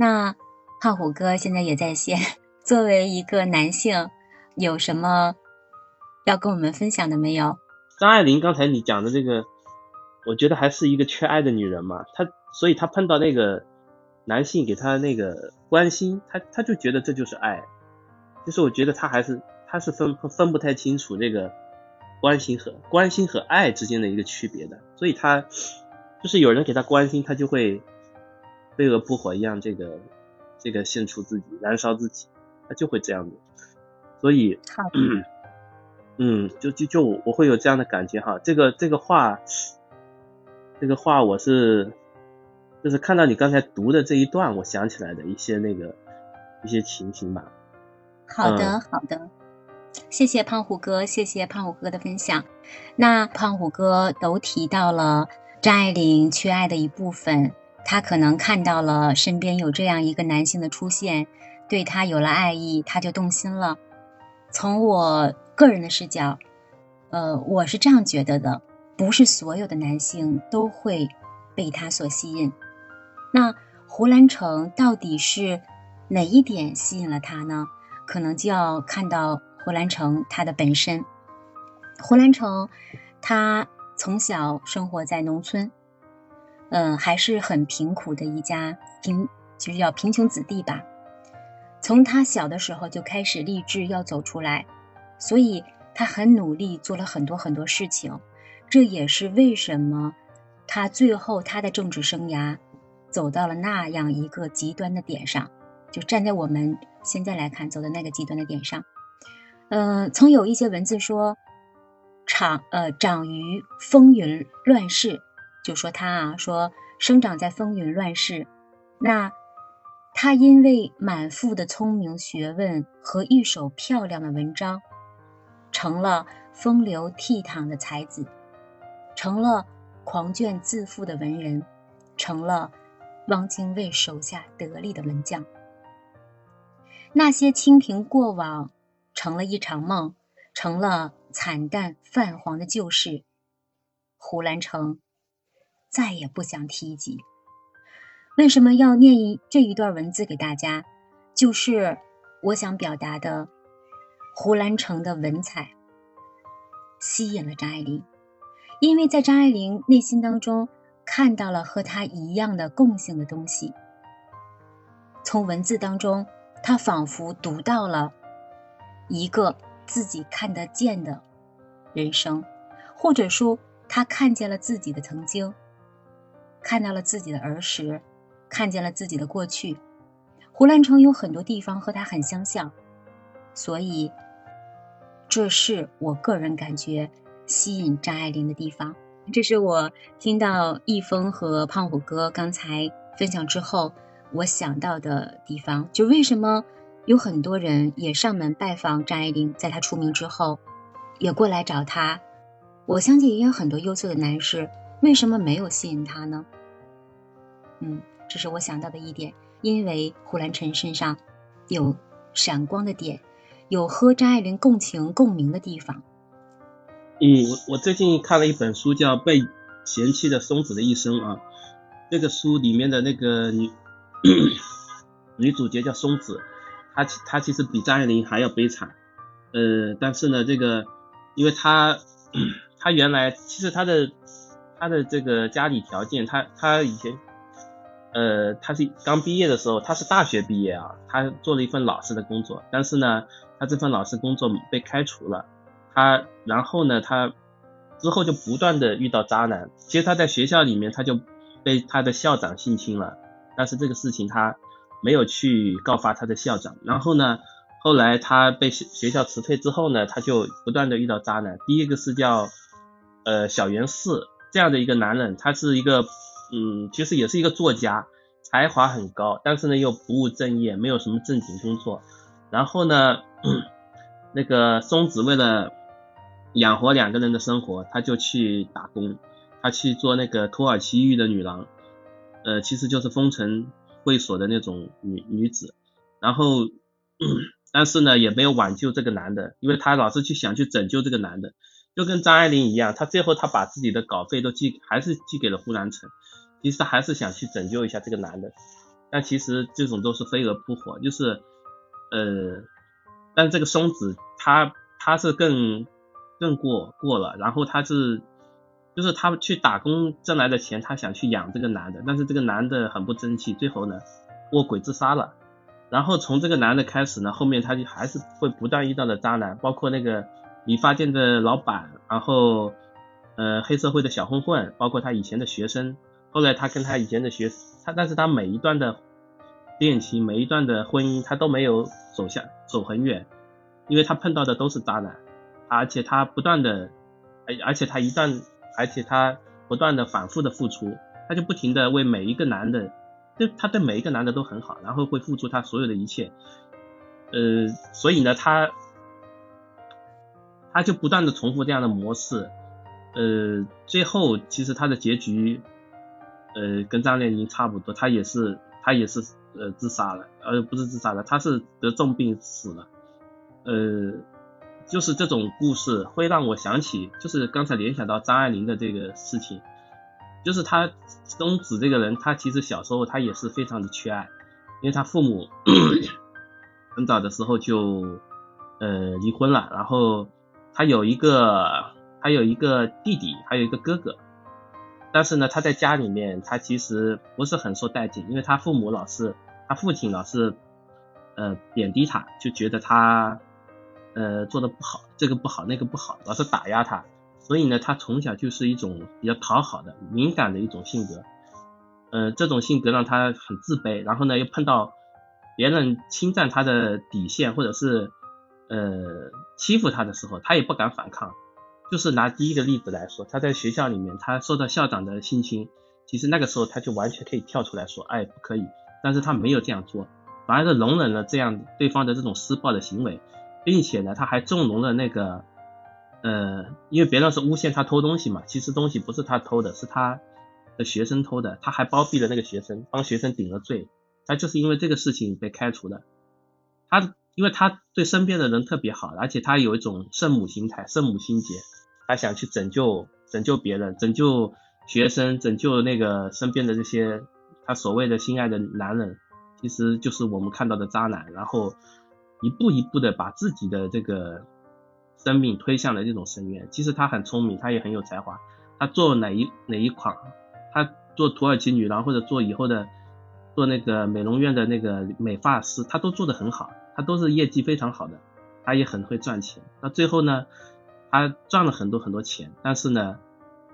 那胖虎哥现在也在线，作为一个男性，有什么要跟我们分享的没有？张爱玲刚才你讲的这个，我觉得还是一个缺爱的女人嘛，她所以她碰到那个男性给她那个关心，她她就觉得这就是爱，就是我觉得她还是她是分分不太清楚这个关心和关心和爱之间的一个区别的，所以她就是有人给她关心，她就会飞蛾扑火一样这个这个献出自己，燃烧自己，他就会这样子，所以。嗯，就就就我会有这样的感觉哈，这个这个话，这个话我是就是看到你刚才读的这一段，我想起来的一些那个一些情形吧。好的，好的，谢谢胖虎哥，谢谢胖虎哥的分享。那胖虎哥都提到了张爱玲缺爱的一部分，他可能看到了身边有这样一个男性的出现，对他有了爱意，他就动心了。从我。个人的视角，呃，我是这样觉得的，不是所有的男性都会被他所吸引。那胡兰成到底是哪一点吸引了他呢？可能就要看到胡兰成他的本身。胡兰成他从小生活在农村，嗯，还是很贫苦的一家贫，就是叫贫穷子弟吧。从他小的时候就开始立志要走出来。所以他很努力，做了很多很多事情，这也是为什么他最后他的政治生涯走到了那样一个极端的点上。就站在我们现在来看，走的那个极端的点上。嗯，曾有一些文字说，长呃长于风云乱世，就说他啊说生长在风云乱世。那他因为满腹的聪明学问和一手漂亮的文章。成了风流倜傥的才子，成了狂狷自负的文人，成了汪精卫手下得力的文将。那些清贫过往，成了一场梦，成了惨淡泛黄的旧事。胡兰成再也不想提及。为什么要念一这一段文字给大家？就是我想表达的。胡兰成的文采吸引了张爱玲，因为在张爱玲内心当中看到了和他一样的共性的东西。从文字当中，他仿佛读到了一个自己看得见的人生，或者说他看见了自己的曾经，看到了自己的儿时，看见了自己的过去。胡兰成有很多地方和他很相像，所以。这是我个人感觉吸引张爱玲的地方。这是我听到易峰和胖虎哥刚才分享之后，我想到的地方。就为什么有很多人也上门拜访张爱玲，在她出名之后，也过来找她。我相信也有很多优秀的男士，为什么没有吸引她呢？嗯，这是我想到的一点。因为胡兰成身上有闪光的点。有和张爱玲共情共鸣的地方。嗯，我我最近看了一本书，叫《被嫌弃的松子的一生》啊。这个书里面的那个女 女主角叫松子，她她其实比张爱玲还要悲惨。呃，但是呢，这个因为她她原来其实她的她的这个家里条件，她她以前。呃，他是刚毕业的时候，他是大学毕业啊，他做了一份老师的工作，但是呢，他这份老师工作被开除了，他然后呢，他之后就不断的遇到渣男，其实他在学校里面他就被他的校长性侵了，但是这个事情他没有去告发他的校长，然后呢，后来他被学校辞退之后呢，他就不断的遇到渣男，第一个是叫呃小袁四这样的一个男人，他是一个。嗯，其实也是一个作家，才华很高，但是呢又不务正业，没有什么正经工作。然后呢，那个松子为了养活两个人的生活，他就去打工，他去做那个土耳其浴的女郎，呃，其实就是风尘会所的那种女女子。然后，但是呢也没有挽救这个男的，因为他老是去想去拯救这个男的，就跟张爱玲一样，他最后他把自己的稿费都寄，还是寄给了胡兰成。其实还是想去拯救一下这个男的，但其实这种都是飞蛾扑火，就是呃，但这个松子他他是更更过过了，然后他是就是他去打工挣来的钱，他想去养这个男的，但是这个男的很不争气，最后呢卧轨自杀了。然后从这个男的开始呢，后面他就还是会不断遇到的渣男，包括那个理发店的老板，然后呃黑社会的小混混，包括他以前的学生。后来他跟他以前的学他，但是他每一段的恋情，每一段的婚姻，他都没有走下走很远，因为他碰到的都是渣男，而且他不断的，而而且他一段，而且他不断的反复的付出，他就不停的为每一个男的。对，他对每一个男的都很好，然后会付出他所有的一切，呃，所以呢，他他就不断的重复这样的模式，呃，最后其实他的结局，呃，跟张靓颖差不多，他也是他也是呃自杀了，呃，不是自杀了，他是得重病死了，呃，就是这种故事会让我想起，就是刚才联想到张爱玲的这个事情。就是他松子这个人，他其实小时候他也是非常的缺爱，因为他父母 很早的时候就呃离婚了，然后他有一个他有一个弟弟，还有一个哥哥，但是呢他在家里面他其实不是很受待见，因为他父母老是他父亲老是呃贬低他，就觉得他呃做的不好，这个不好那个不好，老是打压他。所以呢，他从小就是一种比较讨好的、敏感的一种性格，呃，这种性格让他很自卑。然后呢，又碰到别人侵占他的底线，或者是呃欺负他的时候，他也不敢反抗。就是拿第一个例子来说，他在学校里面，他受到校长的性侵，其实那个时候他就完全可以跳出来说，哎，不可以。但是他没有这样做，反而是容忍了这样对方的这种施暴的行为，并且呢，他还纵容了那个。呃，因为别人是诬陷他偷东西嘛，其实东西不是他偷的，是他的学生偷的，他还包庇了那个学生，帮学生顶了罪，他就是因为这个事情被开除的。他因为他对身边的人特别好，而且他有一种圣母心态、圣母心结，他想去拯救拯救别人，拯救学生，拯救那个身边的这些他所谓的心爱的男人，其实就是我们看到的渣男，然后一步一步的把自己的这个。生命推向了这种深渊。其实他很聪明，他也很有才华。他做哪一哪一款，他做土耳其女郎或者做以后的做那个美容院的那个美发师，他都做得很好，他都是业绩非常好的。他也很会赚钱。那最后呢，他赚了很多很多钱，但是呢，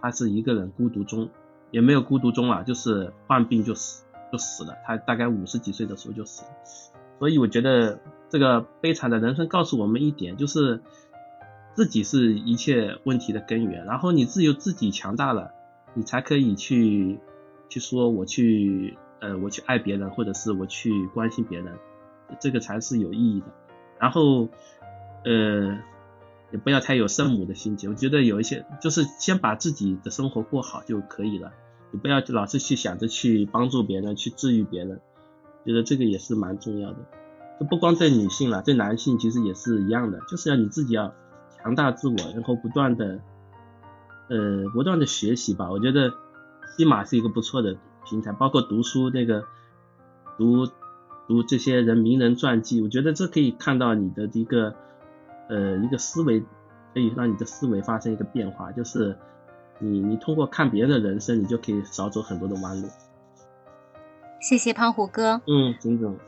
他是一个人孤独终，也没有孤独终啊，就是患病就死就死了。他大概五十几岁的时候就死了。所以我觉得这个悲惨的人生告诉我们一点，就是。自己是一切问题的根源，然后你只有自己强大了，你才可以去去说我去呃我去爱别人，或者是我去关心别人，这个才是有意义的。然后呃也不要太有圣母的心结，我觉得有一些就是先把自己的生活过好就可以了，你不要老是去想着去帮助别人，去治愈别人，觉得这个也是蛮重要的。就不光对女性了，对男性其实也是一样的，就是要你自己要。强大自我，然后不断的，呃，不断的学习吧。我觉得西马是一个不错的平台，包括读书那个读读这些人名人传记，我觉得这可以看到你的一个呃一个思维，可以让你的思维发生一个变化。就是你你通过看别人的人生，你就可以少走很多的弯路。谢谢胖虎哥。嗯，金总。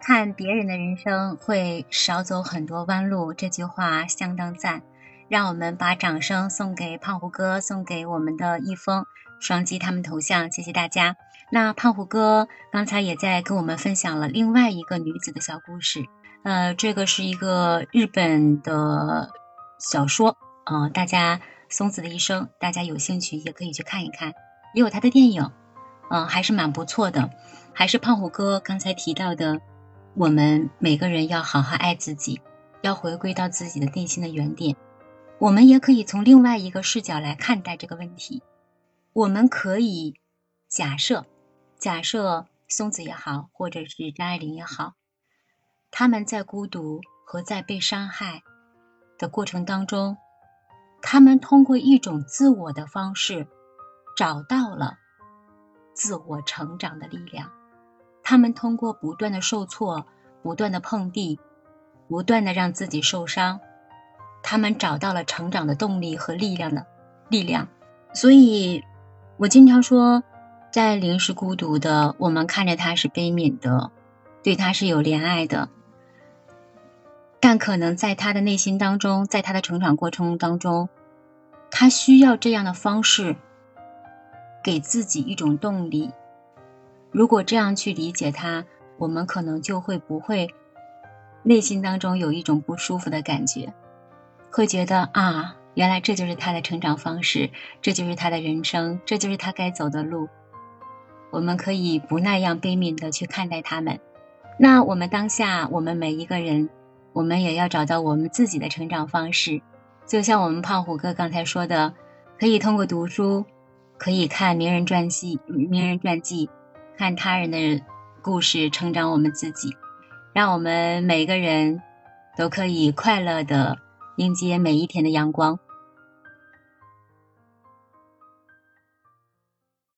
看别人的人生会少走很多弯路，这句话相当赞。让我们把掌声送给胖虎哥，送给我们的易峰、双击他们头像，谢谢大家。那胖虎哥刚才也在跟我们分享了另外一个女子的小故事，呃，这个是一个日本的小说，呃，大家松子的一生，大家有兴趣也可以去看一看，也有他的电影，嗯，还是蛮不错的。还是胖虎哥刚才提到的。我们每个人要好好爱自己，要回归到自己的内心的原点。我们也可以从另外一个视角来看待这个问题。我们可以假设，假设松子也好，或者是张爱玲也好，他们在孤独和在被伤害的过程当中，他们通过一种自我的方式，找到了自我成长的力量。他们通过不断的受挫、不断的碰壁、不断的让自己受伤，他们找到了成长的动力和力量的力量。所以，我经常说，在灵是孤独的，我们看着他是悲悯的，对他是有怜爱的。但可能在他的内心当中，在他的成长过程当中，他需要这样的方式，给自己一种动力。如果这样去理解他，我们可能就会不会内心当中有一种不舒服的感觉，会觉得啊，原来这就是他的成长方式，这就是他的人生，这就是他该走的路。我们可以不那样悲悯的去看待他们。那我们当下，我们每一个人。我们也要找到我们自己的成长方式，就像我们胖虎哥刚才说的，可以通过读书，可以看名人传记、名人传记，看他人的故事，成长我们自己，让我们每个人都可以快乐的迎接每一天的阳光。